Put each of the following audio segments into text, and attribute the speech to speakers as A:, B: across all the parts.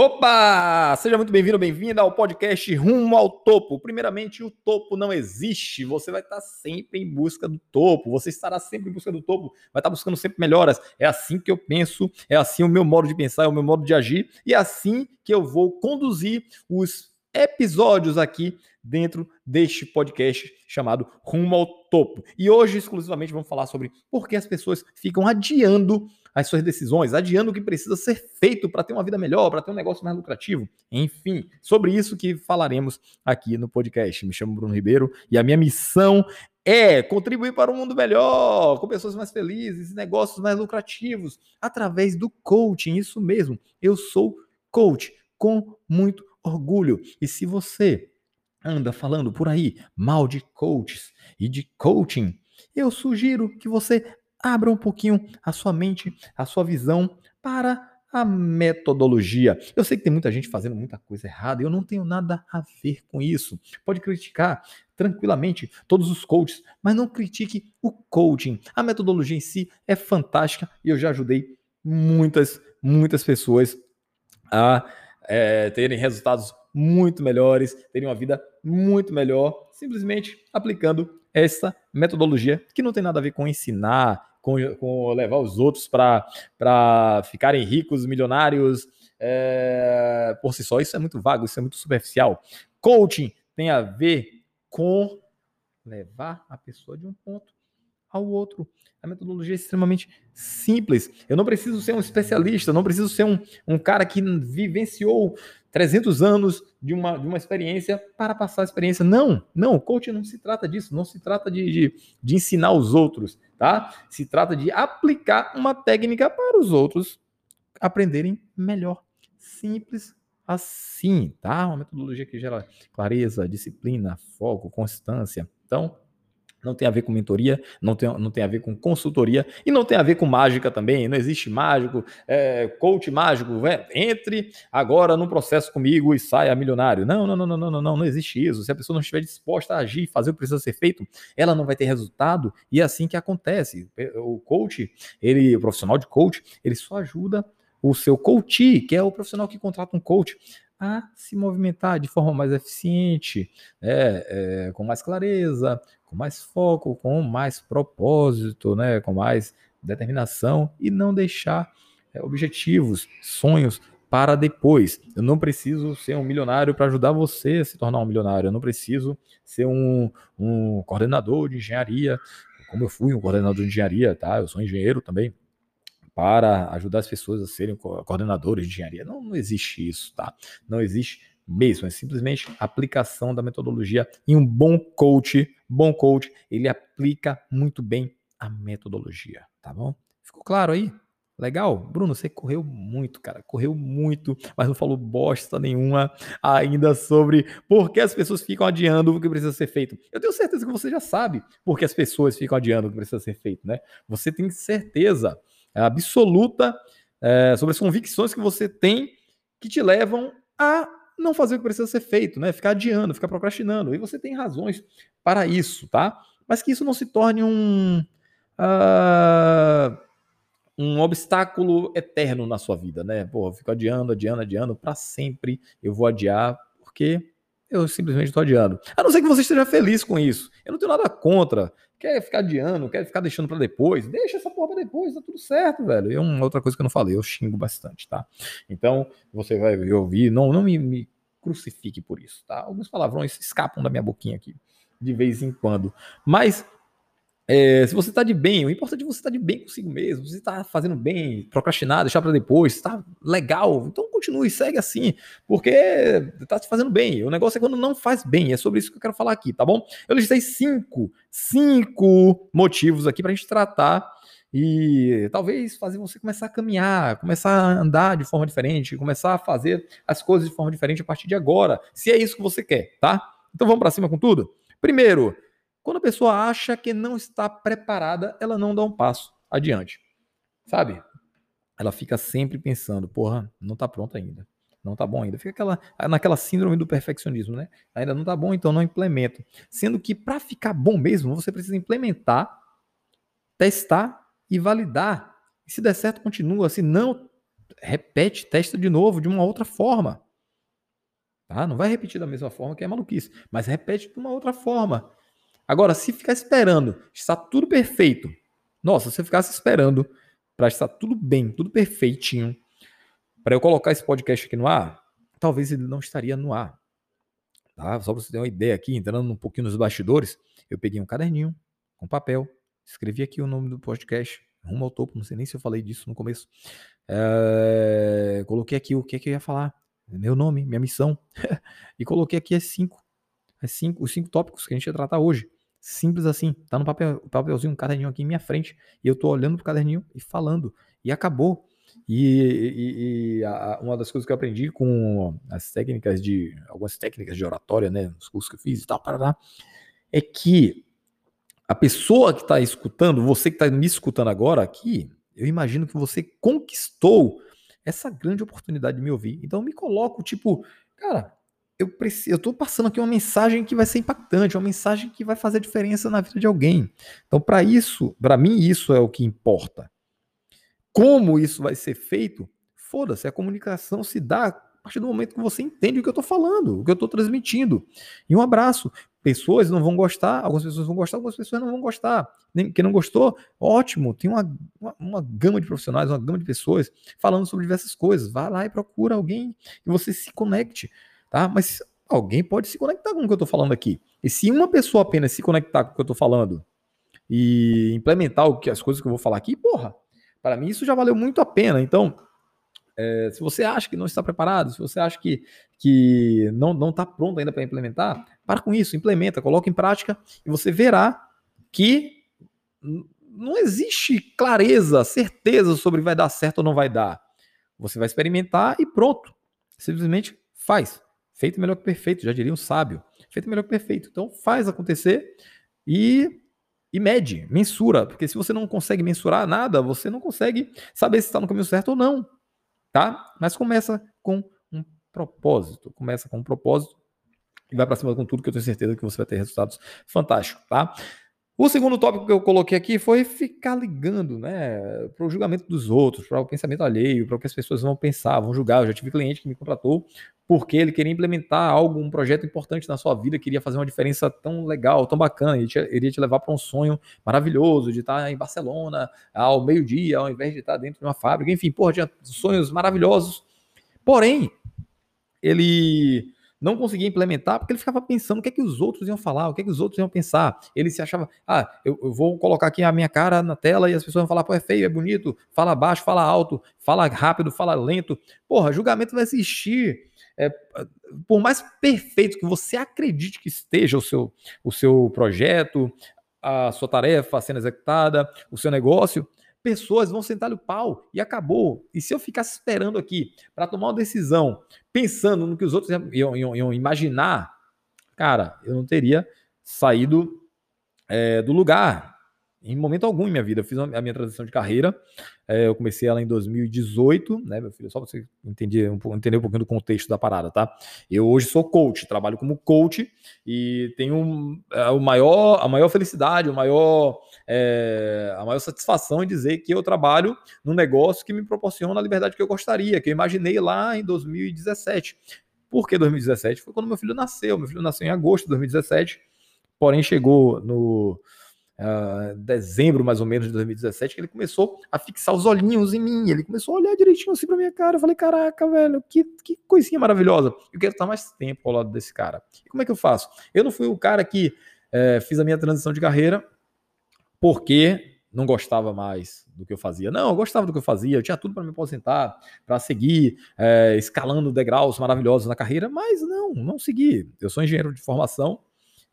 A: Opa! Seja muito bem-vindo, bem-vinda ao podcast Rumo ao Topo. Primeiramente, o topo não existe. Você vai estar sempre em busca do topo. Você estará sempre em busca do topo. Vai estar buscando sempre melhoras. É assim que eu penso, é assim o meu modo de pensar, é o meu modo de agir. E é assim que eu vou conduzir os episódios aqui dentro deste podcast chamado Rumo ao Topo. E hoje, exclusivamente, vamos falar sobre por que as pessoas ficam adiando as suas decisões, adiando o que precisa ser feito para ter uma vida melhor, para ter um negócio mais lucrativo. Enfim, sobre isso que falaremos aqui no podcast. Me chamo Bruno Ribeiro e a minha missão é contribuir para um mundo melhor, com pessoas mais felizes, negócios mais lucrativos, através do coaching. Isso mesmo, eu sou coach com muito orgulho. E se você anda falando por aí mal de coaches e de coaching, eu sugiro que você abra um pouquinho a sua mente, a sua visão para a metodologia. Eu sei que tem muita gente fazendo muita coisa errada eu não tenho nada a ver com isso. Pode criticar tranquilamente todos os coaches, mas não critique o coaching. A metodologia em si é fantástica e eu já ajudei muitas, muitas pessoas a é, terem resultados muito melhores, terem uma vida muito melhor, simplesmente aplicando essa metodologia que não tem nada a ver com ensinar, com, com levar os outros para ficarem ricos, milionários é, por si só. Isso é muito vago, isso é muito superficial. Coaching tem a ver com levar a pessoa de um ponto ao outro. A metodologia é extremamente simples. Eu não preciso ser um especialista, não preciso ser um, um cara que vivenciou 300 anos de uma, de uma experiência para passar a experiência. Não, não, o coaching não se trata disso, não se trata de, de, de ensinar os outros, tá? Se trata de aplicar uma técnica para os outros aprenderem melhor. Simples assim, tá? Uma metodologia que gera clareza, disciplina, foco, constância. Então, não tem a ver com mentoria, não tem, não tem a ver com consultoria e não tem a ver com mágica também. Não existe mágico, é, coach mágico. É, entre agora no processo comigo e saia milionário. Não, não, não, não, não, não, não, existe isso. Se a pessoa não estiver disposta a agir, fazer o que precisa ser feito, ela não vai ter resultado e é assim que acontece. O coach, ele, o profissional de coach, ele só ajuda o seu coach, que é o profissional que contrata um coach, a se movimentar de forma mais eficiente, é, é, com mais clareza, com mais foco, com mais propósito, né, com mais determinação e não deixar é, objetivos, sonhos para depois. Eu não preciso ser um milionário para ajudar você a se tornar um milionário. Eu não preciso ser um, um coordenador de engenharia, como eu fui um coordenador de engenharia, tá? Eu sou engenheiro também, para ajudar as pessoas a serem coordenadores de engenharia. Não, não existe isso, tá? Não existe mesmo, é simplesmente aplicação da metodologia e um bom coach, bom coach, ele aplica muito bem a metodologia, tá bom? Ficou claro aí? Legal? Bruno, você correu muito, cara, correu muito, mas não falou bosta nenhuma ainda sobre por que as pessoas ficam adiando o que precisa ser feito. Eu tenho certeza que você já sabe por que as pessoas ficam adiando o que precisa ser feito, né? Você tem certeza absoluta é, sobre as convicções que você tem que te levam a não fazer o que precisa ser feito, né? Ficar adiando, ficar procrastinando. E você tem razões para isso, tá? Mas que isso não se torne um. Uh, um obstáculo eterno na sua vida, né? Pô, fico adiando, adiando, adiando, para sempre eu vou adiar, porque eu simplesmente estou adiando. A não ser que você esteja feliz com isso. Eu não tenho nada contra. Quer ficar adiando, quer ficar deixando para depois, deixa essa porra pra depois, tá tudo certo, velho. E uma outra coisa que eu não falei, eu xingo bastante, tá? Então, você vai ouvir, não, não me, me crucifique por isso, tá? Alguns palavrões escapam da minha boquinha aqui, de vez em quando. Mas é, se você está de bem, o importante é você estar tá de bem consigo mesmo. Se você está fazendo bem, procrastinar, deixar para depois, está legal, então continue, segue assim, porque está te fazendo bem. O negócio é quando não faz bem. É sobre isso que eu quero falar aqui, tá bom? Eu listei cinco, cinco motivos aqui para a gente tratar e talvez fazer você começar a caminhar, começar a andar de forma diferente, começar a fazer as coisas de forma diferente a partir de agora, se é isso que você quer, tá? Então vamos para cima com tudo? Primeiro, quando a pessoa acha que não está preparada, ela não dá um passo adiante. Sabe? Ela fica sempre pensando, porra, não está pronta ainda. Não está bom ainda. Fica aquela, naquela síndrome do perfeccionismo, né? Ainda não está bom, então não implemento. Sendo que para ficar bom mesmo, você precisa implementar, testar e validar. E se der certo, continua. Se não, repete, testa de novo, de uma outra forma. Tá? Não vai repetir da mesma forma que é maluquice, mas repete de uma outra forma. Agora, se ficar esperando, está tudo perfeito. Nossa, se você ficasse esperando para estar tudo bem, tudo perfeitinho, para eu colocar esse podcast aqui no ar, talvez ele não estaria no ar. Tá? Só para você ter uma ideia aqui, entrando um pouquinho nos bastidores, eu peguei um caderninho com papel, escrevi aqui o nome do podcast, rumo ao topo, não sei nem se eu falei disso no começo. É, coloquei aqui o que, é que eu ia falar, meu nome, minha missão, e coloquei aqui as cinco, as cinco, os cinco tópicos que a gente ia tratar hoje. Simples assim, tá no papel, papelzinho, um caderninho aqui em minha frente, e eu tô olhando pro caderninho e falando, e acabou. E, e, e a, uma das coisas que eu aprendi com as técnicas de, algumas técnicas de oratória, né, nos cursos que eu fiz e tal, parará, é que a pessoa que está escutando, você que está me escutando agora aqui, eu imagino que você conquistou essa grande oportunidade de me ouvir. Então me coloco, tipo, cara, eu preciso, eu tô passando aqui uma mensagem que vai ser impactante, uma mensagem que vai fazer diferença na vida de alguém. Então, para isso, para mim, isso é o que importa. Como isso vai ser feito? Foda-se, a comunicação se dá a partir do momento que você entende o que eu estou falando, o que eu estou transmitindo. E um abraço. Pessoas não vão gostar, algumas pessoas vão gostar, algumas pessoas não vão gostar. Quem não gostou, ótimo, tem uma, uma, uma gama de profissionais, uma gama de pessoas falando sobre diversas coisas. Vá lá e procura alguém que você se conecte, tá? Mas alguém pode se conectar com o que eu estou falando aqui. E se uma pessoa apenas se conectar com o que eu estou falando e implementar o que, as coisas que eu vou falar aqui, porra, para mim, isso já valeu muito a pena. Então, é, se você acha que não está preparado, se você acha que, que não está pronto ainda para implementar, para com isso, implementa, coloca em prática e você verá que não existe clareza, certeza sobre vai dar certo ou não vai dar. Você vai experimentar e pronto. Simplesmente faz. Feito melhor que perfeito, já diria um sábio. Feito melhor que perfeito. Então faz acontecer e e mede, mensura, porque se você não consegue mensurar nada, você não consegue saber se está no caminho certo ou não, tá? Mas começa com um propósito, começa com um propósito e vai para cima com tudo que eu tenho certeza que você vai ter resultados fantásticos, tá? O segundo tópico que eu coloquei aqui foi ficar ligando, né, para o julgamento dos outros, para o pensamento alheio, para o que as pessoas vão pensar, vão julgar. Eu já tive cliente que me contratou porque ele queria implementar algo, um projeto importante na sua vida, queria fazer uma diferença tão legal, tão bacana, ele iria te levar para um sonho maravilhoso de estar em Barcelona ao meio-dia, ao invés de estar dentro de uma fábrica, enfim, porra, tinha sonhos maravilhosos. Porém, ele não conseguia implementar porque ele ficava pensando o que é que os outros iam falar, o que é que os outros iam pensar. Ele se achava, ah, eu, eu vou colocar aqui a minha cara na tela e as pessoas vão falar, pô, é feio, é bonito, fala baixo, fala alto, fala rápido, fala lento. Porra, julgamento vai existir. É, por mais perfeito que você acredite que esteja o seu, o seu projeto, a sua tarefa sendo executada, o seu negócio, pessoas vão sentar o pau e acabou. E se eu ficasse esperando aqui para tomar uma decisão, pensando no que os outros iam, iam, iam imaginar, cara, eu não teria saído é, do lugar. Em momento algum em minha vida. Eu fiz a minha transição de carreira. É, eu comecei ela em 2018, né, meu filho? Só para você entender um, entender um pouquinho do contexto da parada, tá? Eu hoje sou coach, trabalho como coach e tenho é, o maior, a maior felicidade, o maior, é, a maior satisfação em dizer que eu trabalho num negócio que me proporciona a liberdade que eu gostaria, que eu imaginei lá em 2017. Por que 2017? Foi quando meu filho nasceu. Meu filho nasceu em agosto de 2017, porém chegou no uh, dezembro mais ou menos de 2017, que ele começou a fixar os olhinhos em mim. Ele começou a olhar direitinho assim pra minha cara. Eu falei, caraca, velho, que, que coisinha maravilhosa. Eu quero estar mais tempo ao lado desse cara. E como é que eu faço? Eu não fui o cara que é, fiz a minha transição de carreira porque não gostava mais do que eu fazia. Não, eu gostava do que eu fazia, eu tinha tudo para me aposentar, para seguir é, escalando degraus maravilhosos na carreira, mas não, não segui. Eu sou engenheiro de formação,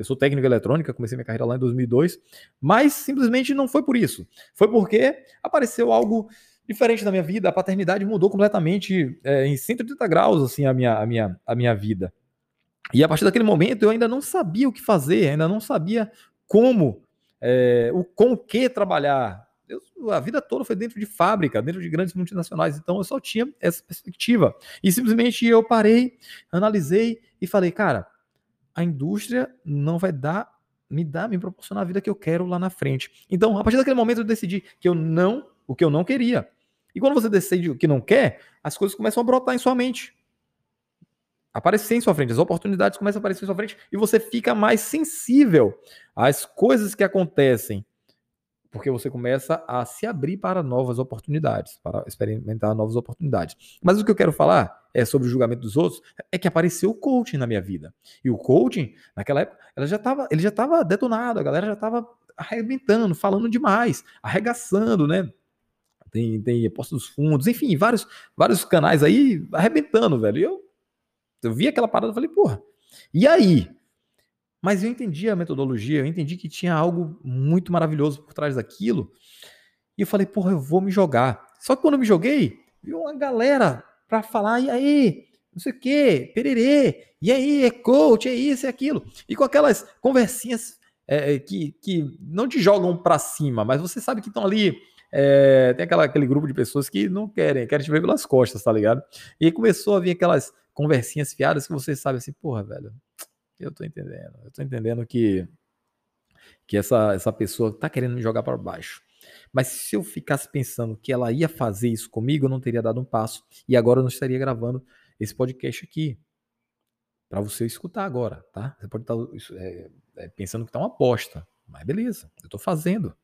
A: eu sou técnico eletrônica, comecei minha carreira lá em 2002, mas simplesmente não foi por isso. Foi porque apareceu algo diferente na minha vida, a paternidade mudou completamente é, em 180 graus assim a minha, a, minha, a minha vida. E a partir daquele momento eu ainda não sabia o que fazer, ainda não sabia como, é, o, com o que trabalhar. Eu, a vida toda foi dentro de fábrica, dentro de grandes multinacionais, então eu só tinha essa perspectiva. E simplesmente eu parei, analisei e falei, cara, a indústria não vai dar, me dar, me proporcionar a vida que eu quero lá na frente. Então, a partir daquele momento eu decidi que eu não, o que eu não queria. E quando você decide o que não quer, as coisas começam a brotar em sua mente. Aparecer em sua frente, as oportunidades começam a aparecer em sua frente e você fica mais sensível às coisas que acontecem porque você começa a se abrir para novas oportunidades, para experimentar novas oportunidades. Mas o que eu quero falar é sobre o julgamento dos outros, é que apareceu o coaching na minha vida. E o coaching, naquela época, ela já tava, ele já estava detonado, a galera já estava arrebentando, falando demais, arregaçando, né? Tem, tem aposta dos fundos, enfim, vários, vários canais aí arrebentando, velho. E eu, eu vi aquela parada e falei, porra, e aí? Mas eu entendi a metodologia, eu entendi que tinha algo muito maravilhoso por trás daquilo. E eu falei, porra, eu vou me jogar. Só que quando eu me joguei, viu uma galera para falar, e aí, não sei o quê, pererê, e aí, é coach, é isso, é aquilo. E com aquelas conversinhas é, é que, que não te jogam para cima, mas você sabe que estão ali. É, tem aquela, aquele grupo de pessoas que não querem, querem te ver pelas costas, tá ligado? E começou a vir aquelas conversinhas fiadas que você sabe assim, porra, velho, eu tô entendendo. Eu tô entendendo que, que essa, essa pessoa tá querendo me jogar para baixo. Mas se eu ficasse pensando que ela ia fazer isso comigo, eu não teria dado um passo. E agora eu não estaria gravando esse podcast aqui. Para você escutar agora, tá? Você pode estar tá, é, é, pensando que tá uma aposta. Mas beleza, eu tô fazendo.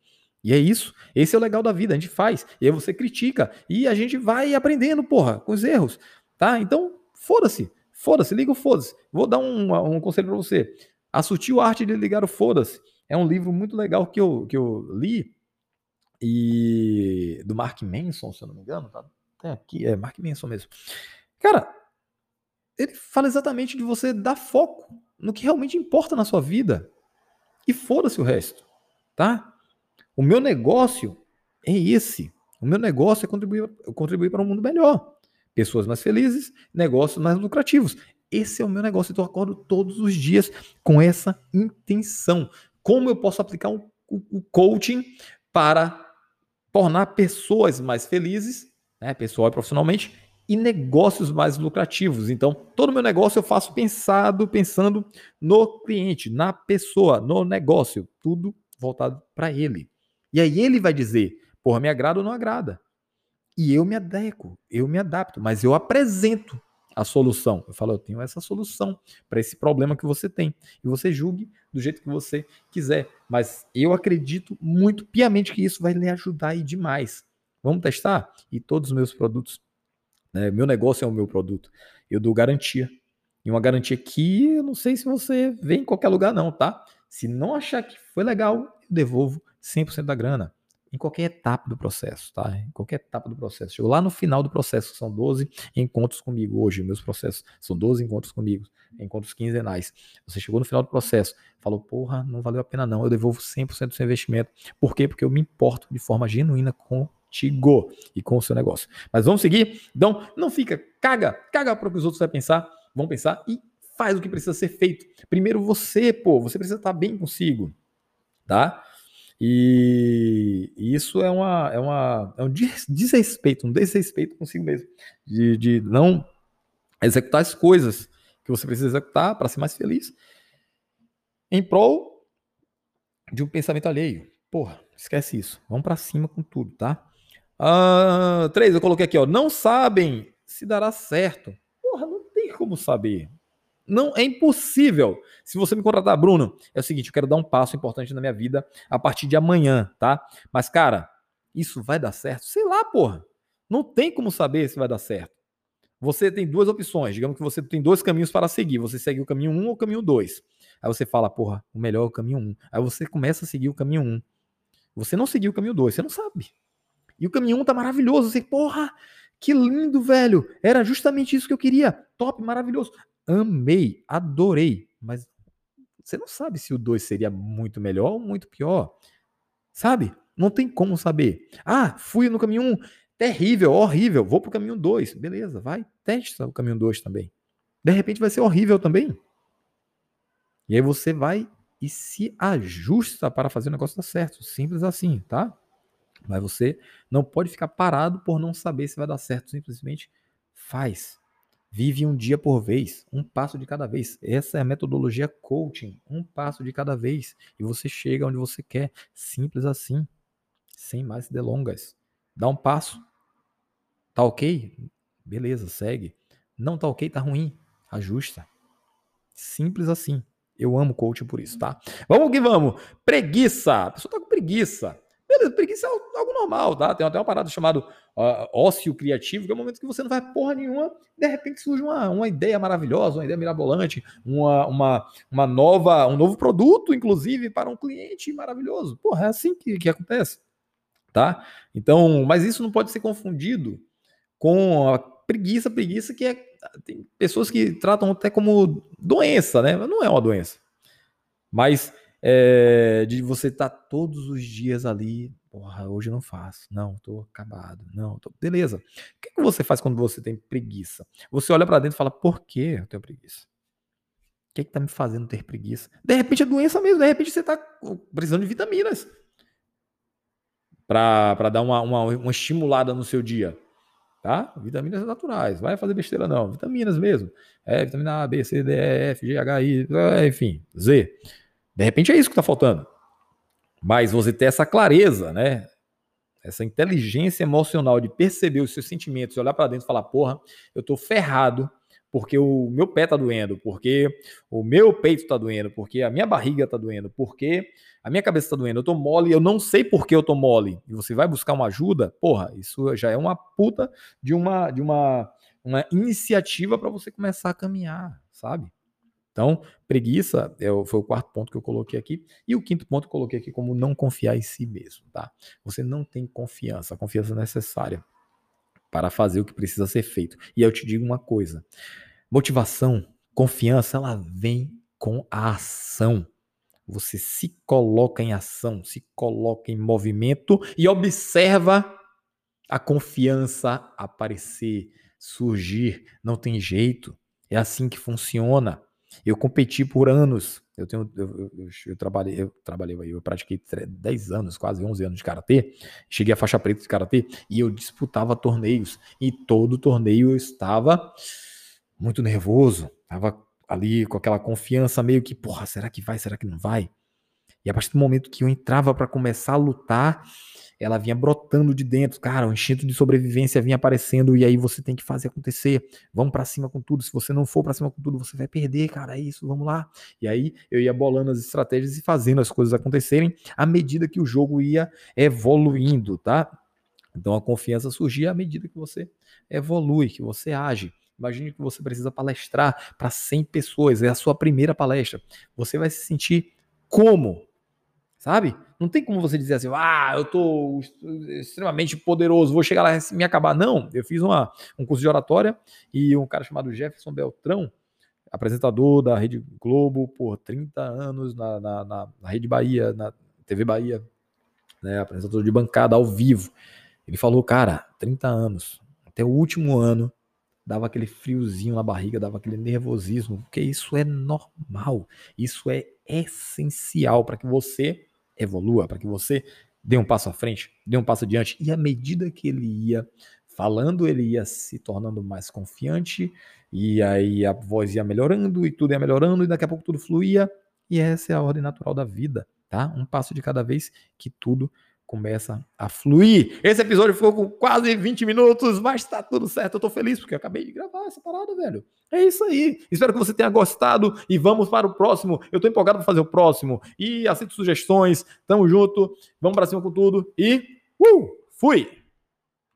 A: E é isso. Esse é o legal da vida. A gente faz. E aí você critica. E a gente vai aprendendo, porra, com os erros. Tá? Então, foda-se. Foda-se, liga o foda-se. Vou dar um, um conselho para você. A Sutil Arte de Ligar o Foda-se é um livro muito legal que eu, que eu li e do Mark Manson, se eu não me engano, tá até aqui, é Mark Manson mesmo. Cara, ele fala exatamente de você dar foco no que realmente importa na sua vida e foda-se o resto, tá? O meu negócio é esse. O meu negócio é contribuir, contribuir para um mundo melhor pessoas mais felizes, negócios mais lucrativos. Esse é o meu negócio, então eu acordo todos os dias com essa intenção. Como eu posso aplicar o um, um coaching para tornar pessoas mais felizes, né, pessoal e profissionalmente, e negócios mais lucrativos. Então, todo o meu negócio eu faço pensado, pensando no cliente, na pessoa, no negócio, tudo voltado para ele. E aí ele vai dizer, porra, me agrada ou não agrada. E eu me adequo, eu me adapto, mas eu apresento a solução. Eu falo, eu tenho essa solução para esse problema que você tem. E você julgue do jeito que você quiser. Mas eu acredito muito piamente que isso vai lhe ajudar aí demais. Vamos testar? E todos os meus produtos, né, meu negócio é o meu produto. Eu dou garantia. E uma garantia que eu não sei se você vê em qualquer lugar, não, tá? Se não achar que foi legal, eu devolvo 100% da grana em qualquer etapa do processo, tá? Em qualquer etapa do processo. Chegou lá no final do processo, são 12 encontros comigo hoje, meus processos são 12 encontros comigo, encontros quinzenais. Você chegou no final do processo, falou, porra, não valeu a pena não, eu devolvo 100% do seu investimento. Por quê? Porque eu me importo de forma genuína contigo e com o seu negócio. Mas vamos seguir? Então, não fica, caga, caga para o que os outros vão pensar, vão pensar e faz o que precisa ser feito. Primeiro você, pô, você precisa estar bem consigo, tá? E isso é, uma, é, uma, é um desrespeito, um desrespeito consigo mesmo, de, de não executar as coisas que você precisa executar para ser mais feliz, em prol de um pensamento alheio. Porra, esquece isso. Vamos para cima com tudo, tá? Uh, três, eu coloquei aqui, ó. Não sabem se dará certo. Porra, não tem como saber. Não é impossível. Se você me contratar, Bruno, é o seguinte, eu quero dar um passo importante na minha vida a partir de amanhã, tá? Mas cara, isso vai dar certo? Sei lá, porra. Não tem como saber se vai dar certo. Você tem duas opções. Digamos que você tem dois caminhos para seguir. Você segue o caminho 1 um ou o caminho 2. Aí você fala, porra, o melhor é o caminho 1. Um. Aí você começa a seguir o caminho 1. Um. Você não seguiu o caminho 2, você não sabe. E o caminho 1 um tá maravilhoso. Você, porra, que lindo, velho. Era justamente isso que eu queria. Top, maravilhoso amei, adorei, mas você não sabe se o 2 seria muito melhor ou muito pior. Sabe? Não tem como saber. Ah, fui no caminho 1, um, terrível, horrível, vou pro caminho 2. Beleza, vai, testa o caminho 2 também. De repente vai ser horrível também. E aí você vai e se ajusta para fazer o negócio dar certo. Simples assim, tá? Mas você não pode ficar parado por não saber se vai dar certo. Simplesmente faz. Vive um dia por vez, um passo de cada vez. Essa é a metodologia coaching, um passo de cada vez. E você chega onde você quer. Simples assim, sem mais delongas. Dá um passo, Tá ok? Beleza, segue. Não tá ok, tá ruim. Ajusta. Simples assim. Eu amo coaching por isso, tá? Vamos que vamos. Preguiça. A pessoa tá com preguiça. Beleza, preguiça é algo normal, tá? Tem até uma parada chamada uh, ócio criativo, que é o momento que você não vai porra nenhuma, de repente surge uma, uma ideia maravilhosa, uma ideia mirabolante, uma, uma, uma nova, um novo produto, inclusive, para um cliente maravilhoso. Porra, é assim que, que acontece, tá? Então, mas isso não pode ser confundido com a preguiça, preguiça que é tem pessoas que tratam até como doença, né? Não é uma doença. Mas é, de você estar tá todos os dias ali, porra, hoje eu não faço, não, tô acabado, não, tô... beleza. O que, que você faz quando você tem preguiça? Você olha para dentro e fala, por que eu tenho preguiça? O que, que tá me fazendo ter preguiça? De repente é doença mesmo, de repente você tá precisando de vitaminas para dar uma, uma, uma estimulada no seu dia tá? Vitaminas naturais, vai fazer besteira não, vitaminas mesmo. É, vitamina A, B, C, D, E, F, G, H, I, é, enfim, Z. De repente é isso que está faltando. Mas você ter essa clareza, né? Essa inteligência emocional de perceber os seus sentimentos, olhar para dentro e falar, porra, eu tô ferrado porque o meu pé tá doendo, porque o meu peito tá doendo, porque a minha barriga tá doendo, porque a minha cabeça tá doendo, eu tô mole, eu não sei por que eu tô mole. E você vai buscar uma ajuda, porra, isso já é uma puta de uma de uma uma iniciativa para você começar a caminhar, sabe? Então, preguiça é, foi o quarto ponto que eu coloquei aqui. E o quinto ponto eu coloquei aqui como não confiar em si mesmo, tá? Você não tem confiança, a confiança necessária para fazer o que precisa ser feito. E eu te digo uma coisa: motivação, confiança, ela vem com a ação. Você se coloca em ação, se coloca em movimento e observa a confiança aparecer, surgir. Não tem jeito. É assim que funciona. Eu competi por anos. Eu tenho, eu, eu, eu, trabalhei, eu trabalhei, eu pratiquei 10 anos, quase 11 anos de karatê. Cheguei à faixa preta de karatê e eu disputava torneios. E todo torneio eu estava muito nervoso, estava ali com aquela confiança meio que, porra, será que vai, será que não vai? E a partir do momento que eu entrava para começar a lutar, ela vinha brotando de dentro, cara, o instinto de sobrevivência vinha aparecendo e aí você tem que fazer acontecer. Vamos para cima com tudo. Se você não for para cima com tudo, você vai perder, cara. É isso, vamos lá. E aí eu ia bolando as estratégias e fazendo as coisas acontecerem à medida que o jogo ia evoluindo, tá? Então a confiança surgia à medida que você evolui, que você age. Imagine que você precisa palestrar para 100 pessoas, é a sua primeira palestra. Você vai se sentir como? Sabe? Não tem como você dizer assim, ah, eu tô extremamente poderoso, vou chegar lá e me acabar. Não, eu fiz uma, um curso de oratória e um cara chamado Jefferson Beltrão, apresentador da Rede Globo por 30 anos na, na, na, na Rede Bahia, na TV Bahia, né, apresentador de bancada ao vivo. Ele falou, cara, 30 anos, até o último ano, dava aquele friozinho na barriga, dava aquele nervosismo, porque isso é normal, isso é essencial para que você evolua, para que você dê um passo à frente, dê um passo adiante. E à medida que ele ia falando, ele ia se tornando mais confiante, e aí a voz ia melhorando, e tudo ia melhorando, e daqui a pouco tudo fluía. E essa é a ordem natural da vida, tá? Um passo de cada vez que tudo começa a fluir. Esse episódio ficou com quase 20 minutos, mas tá tudo certo. Eu tô feliz porque eu acabei de gravar essa parada, velho. É isso aí. Espero que você tenha gostado e vamos para o próximo. Eu tô empolgado para fazer o próximo e aceito sugestões. Tamo junto. Vamos para cima com tudo e uh, fui.